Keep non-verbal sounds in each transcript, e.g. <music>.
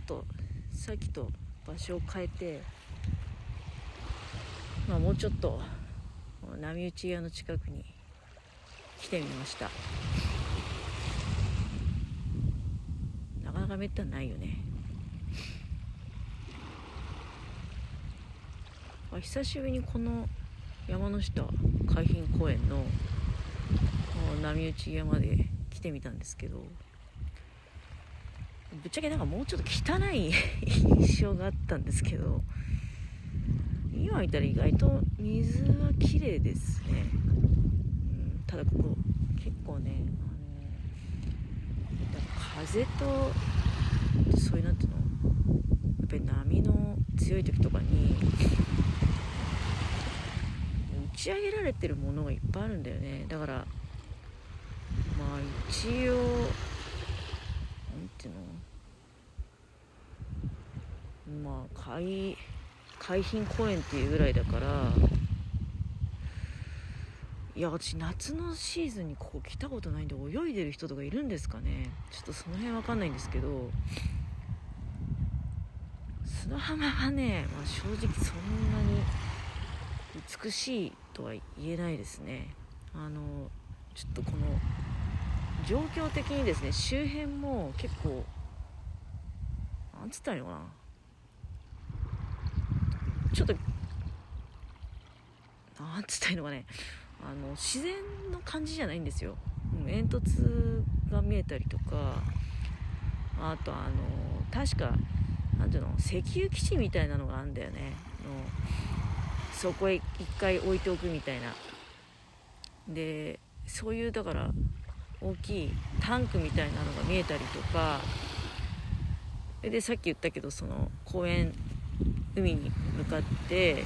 っとさっきと場所を変えて、まあ、もうちょっと波打ち屋の近くに来てみました。なかなかめったにないよね。あ久しぶりにこの山の下海浜公園の波打ち山で来てみたんですけど。ぶっちゃけなんかもうちょっと汚い <laughs> 印象があったんですけど今見たら意外と水は綺麗ですね、うん、ただここ結構ねあの風とそういうなんていうのやっぱり波の強い時とかに打ち上げられてるものがいっぱいあるんだよね。だからまあ一応なんていうのまあ海海浜公園っていうぐらいだからいや私夏のシーズンにここ来たことないんで泳いでる人とかいるんですかね。ちょっとその辺わかんないんですけど砂浜はね、まあ、正直そんなに美しいとは言えないですね。あのちょっとこの状況的にですね周辺も結構なんつったらいいのかな。ちょっとなんつったいのかね。あの自然の感じじゃないんですよ。煙突が見えたりとかあとあの確かなんていうの石油基地みたいなのがあるんだよね。のそこへ一回置いておくみたいな。でそういうだから大きいタンクみたいなのが見えたりとか。でさっき言ったけどその公園海に向かって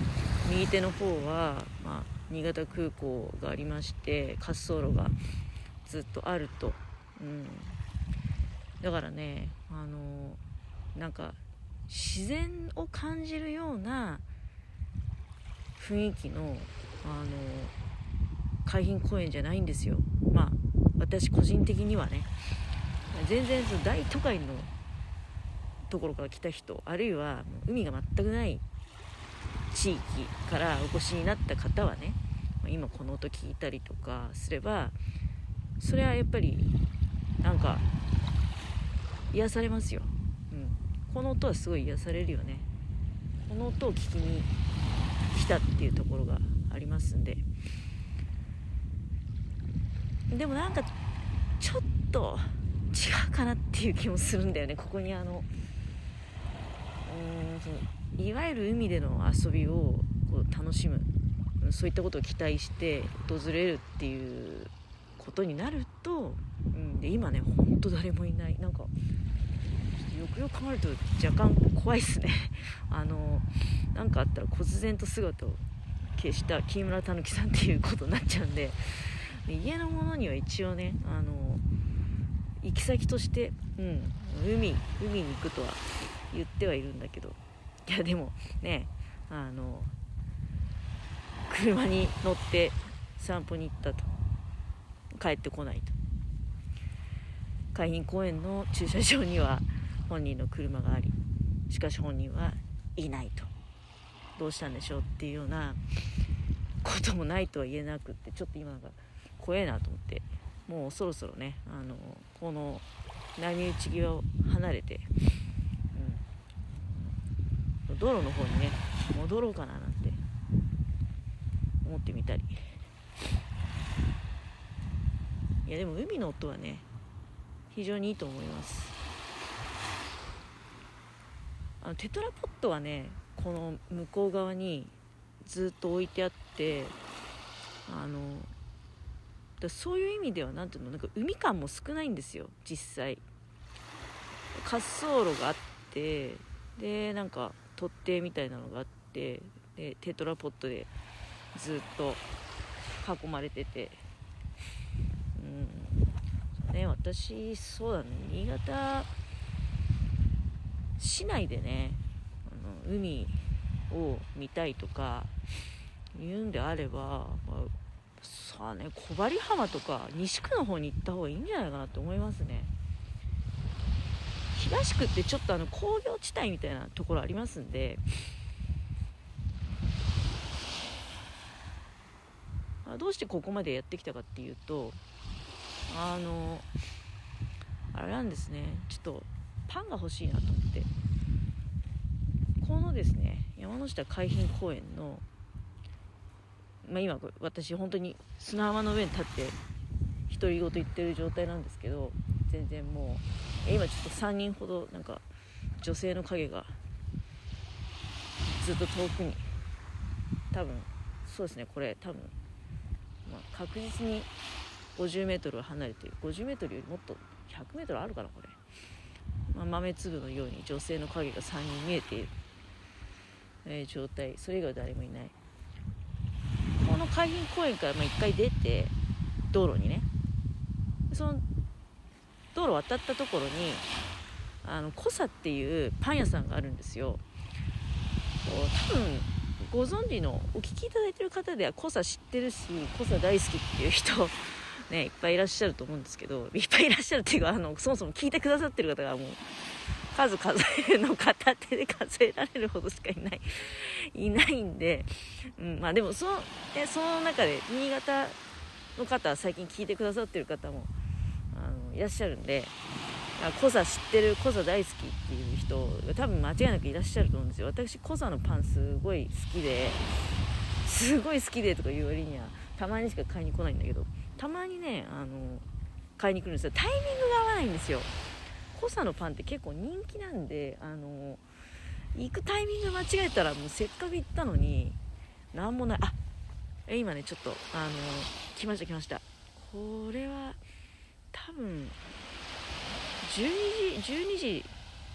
右手の方は、まあ、新潟空港がありまして滑走路がずっとあると、うん、だからねあのなんか自然を感じるような雰囲気のあの海浜公園じゃないんですよ。まあ私個人的にはね。全然その大都会のところから来た人あるいは海が全くない地域からお越しになった方はね今この音聞いたりとかすればそれはやっぱりなんか癒されますよ、うん、この音はすごい癒されるよね。この音を聞きに来たっていうところがありますんで。でもなんかちょっと違うかなっていう気もするんだよね。ここにあのうんそのいわゆる海での遊びをこう楽しむそういったことを期待して訪れるっていうことになると、うん、で今ねほんと誰もいない。なんかよくよく考えると若干怖いっすね。<laughs> あの何かあったら忽然と姿を消した木村たぬきさんっていうことになっちゃうんで家のものには一応ねあの行き先として、うん、海海に行くとは言ってはいるんだけど。いやでもねあの車に乗って散歩に行ったと。帰ってこないと。海浜公園の駐車場には本人の車がありしかし本人はいないと。どうしたんでしょうっていうようなこともないとは言えなくってちょっと今が怖えなと思って。もうそろそろねあのこの波打ち際を離れて、道路の方にね戻ろうかななんて思ってみたり。いやでも海の音はね非常にいいと思います。あのテトラポットはねこの向こう側にずっと置いてあってあのだそういう意味では何ていうのなんか海感も少ないんですよ実際。滑走路があってでなんか取っ手みたいなのがあってでテトラポットでずっと囲まれてて。うん。ね私そうだね。新潟市内でねあの海を見たいとか言うんであれば、まあさあね小針浜とか西区の方に行った方がいいんじゃないかなって思いますね。東区ってちょっとあの工業地帯みたいなところありますんで。どうしてここまでやってきたかっていうとあのあれなんですね。ちょっとパンが欲しいなと思って。このですね山下海浜公園の、まあ、今私本当に砂浜の上に立って独り言言ってる状態なんですけど全然もう今ちょっと3人ほどなんか女性の影がずっと遠くに多分そうですねこれ多分、まあ、確実に 50m 離れてる。50m よりもっと 100m あるかなこれ、まあ、豆粒のように女性の影が3人見えている、えー、状態。それ以外誰もいない。この海浜公園から1回出て道路にね。その道路渡ったところにあのコサっていうパン屋さんがあるんですよ。多分ご存知のお聞きいただいてる方ではコサ知ってるしコサ大好きっていう人 <laughs> ねいっぱいいらっしゃると思うんですけどいっぱいいらっしゃるっていうかあのそもそも聞いてくださってる方がもう数数えるの片手で数えられるほどしかいないいないんで、うん、まあでもそのその中で新潟の方最近聞いてくださってる方もいらっしゃるんでコザ知ってるコザ大好きっていう人が多分間違いなくいらっしゃると思うんですよ。私コザのパンすごい好きですごい好きでとか言う割にはたまにしか買いに来ないんだけどたまにねあの買いに来るんですよ。タイミングが合わないんですよ。コサのパンって結構人気なんであの行くタイミング間違えたらもうせっかく行ったのに何もない。あえ今ねちょっとあの来ました来ました。これは多分12時 ,12 時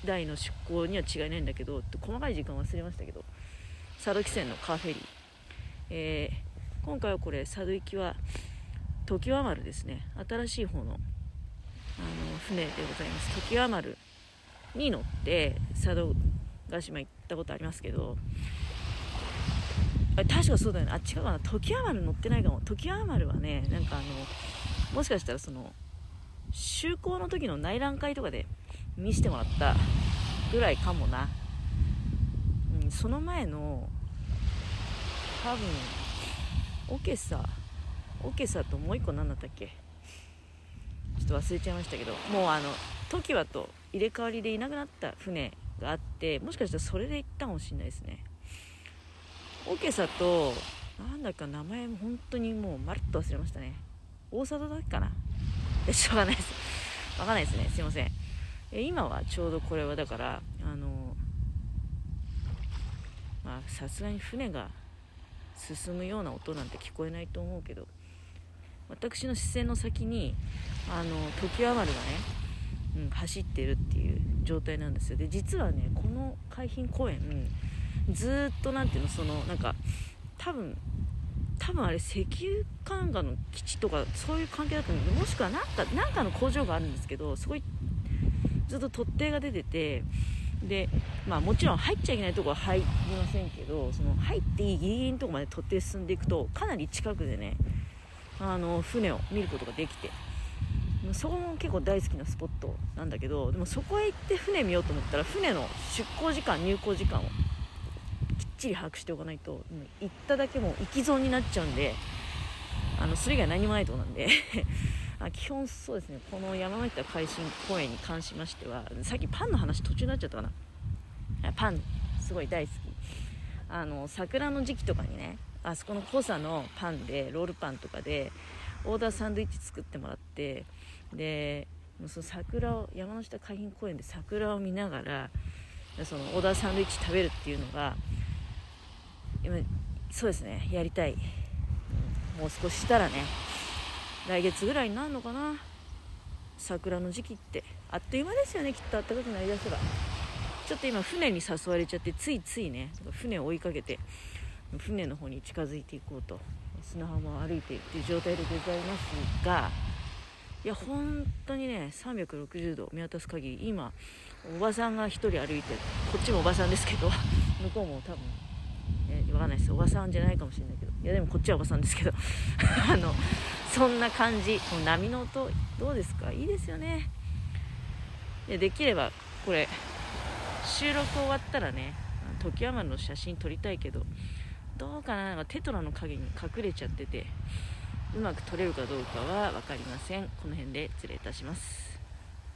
台の出港には違いないんだけど細かい時間忘れましたけど佐渡汽船のカーフェリー、えー、今回はこれ佐渡行きは常盤丸ですね。新しい方のあの船でございます。常盤丸に乗って佐渡島行ったことありますけど確かそうだよね。あ違うかな。常盤丸乗ってないかも。常盤丸はねなんかあのもしかしたらその就航の時の内覧会とかで見せてもらったぐらいかもな、うん、その前の多分オケサオケサともう一個何だったっけ？ちょっと忘れちゃいましたけどもうあの時はと入れ替わりでいなくなった船があってもしかしたらそれで行ったかもしれないですね。オケサとなんだか名前も本当にもうまるっと忘れましたね。大佐渡だっけかな？<laughs> しょうがないです。わかんないですね。すいません。え今はちょうどこれはだから、あの、まあ、さすがに船が進むような音なんて聞こえないと思うけど、私の視線の先に、あの、時余丸がね、うん、走ってるっていう状態なんですよ。で、実はね、この海浜公園、ずっと何ていうの、その、なんか、多分、多分あれ石油管がの基地とかそういう関係だと思う。んでもしくは何かなんかの工場があるんですけどすごいずっと突堤が出ててでまあもちろん入っちゃいけないとこは入りませんけどその入っていいギリギリのとこまで突堤進んでいくとかなり近くでねあの船を見ることができてそこも結構大好きなスポットなんだけどでもそこへ行って船見ようと思ったら船の出港時間入港時間をちり把握しておかないと、行っただけもう行き損になっちゃうんであのそれ以外何もないとこなんで <laughs> あ基本そうですね。この山田海進公園に関しましてはさっきパンの話途中になっちゃったかな。パンすごい大好き。あの桜の時期とかにねあそこの濃さのパンでロールパンとかでオーダーサンドイッチ作ってもらってでその桜を山の下海浜公園で桜を見ながらそのオーダーサンドイッチ食べるっていうのが今そうですね。やりたい、もう少ししたらね来月ぐらいになるのかな。桜の時期って。あっという間ですよねきっと暖かくなりだせば。ちょっと今船に誘われちゃってついついね船を追いかけて船の方に近づいていこうと。砂浜を歩いているという状態でございますがいや本当にね360度見渡す限り今おばさんが1人歩いてこっちもおばさんですけど向こうも多分、わかんないです。おばさんじゃないかもしれないけど。いやでもこっちはおばさんですけど。<laughs> あのそんな感じ。この波の音どうですか？いいですよね。でできればこれ収録終わったらね時山の写真撮りたいけどどうかな？なんかテトラの影に隠れちゃっててうまく撮れるかどうかは分かりません。この辺で失礼いたします。